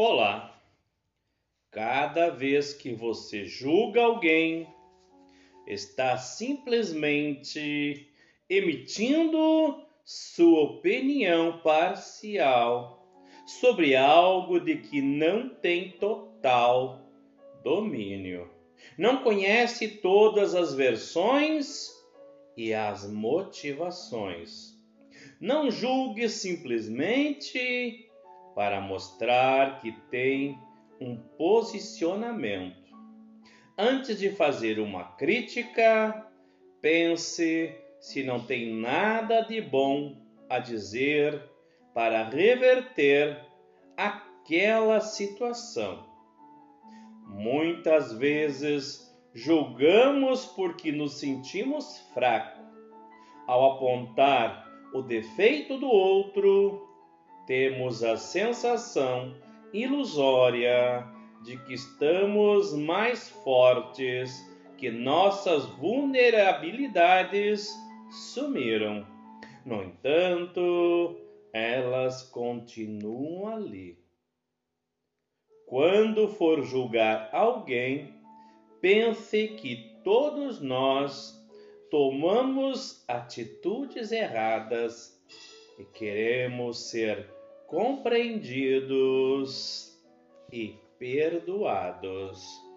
Olá! Cada vez que você julga alguém, está simplesmente emitindo sua opinião parcial sobre algo de que não tem total domínio. Não conhece todas as versões e as motivações. Não julgue simplesmente para mostrar que tem um posicionamento. Antes de fazer uma crítica, pense se não tem nada de bom a dizer para reverter aquela situação. Muitas vezes julgamos porque nos sentimos fracos. Ao apontar o defeito do outro, temos a sensação ilusória de que estamos mais fortes, que nossas vulnerabilidades sumiram. No entanto, elas continuam ali. Quando for julgar alguém, pense que todos nós tomamos atitudes erradas e queremos ser compreendidos e perdoados.